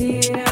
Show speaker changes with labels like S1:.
S1: Yeah.